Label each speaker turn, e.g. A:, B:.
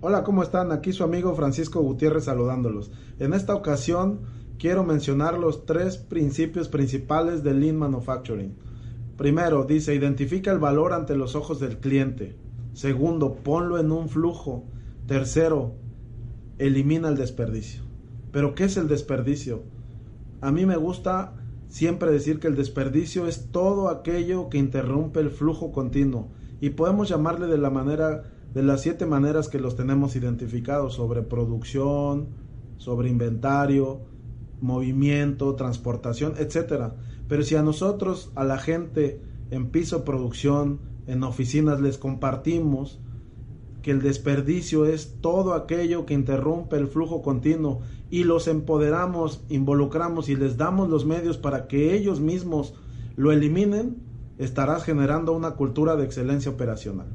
A: Hola, ¿cómo están? Aquí su amigo Francisco Gutiérrez saludándolos. En esta ocasión quiero mencionar los tres principios principales del Lean Manufacturing. Primero, dice, identifica el valor ante los ojos del cliente. Segundo, ponlo en un flujo. Tercero, elimina el desperdicio. Pero, ¿qué es el desperdicio? A mí me gusta siempre decir que el desperdicio es todo aquello que interrumpe el flujo continuo y podemos llamarle de la manera de las siete maneras que los tenemos identificados sobre producción, sobre inventario, movimiento, transportación, etcétera. Pero si a nosotros, a la gente en piso producción, en oficinas les compartimos que el desperdicio es todo aquello que interrumpe el flujo continuo y los empoderamos, involucramos y les damos los medios para que ellos mismos lo eliminen, estarás generando una cultura de excelencia operacional.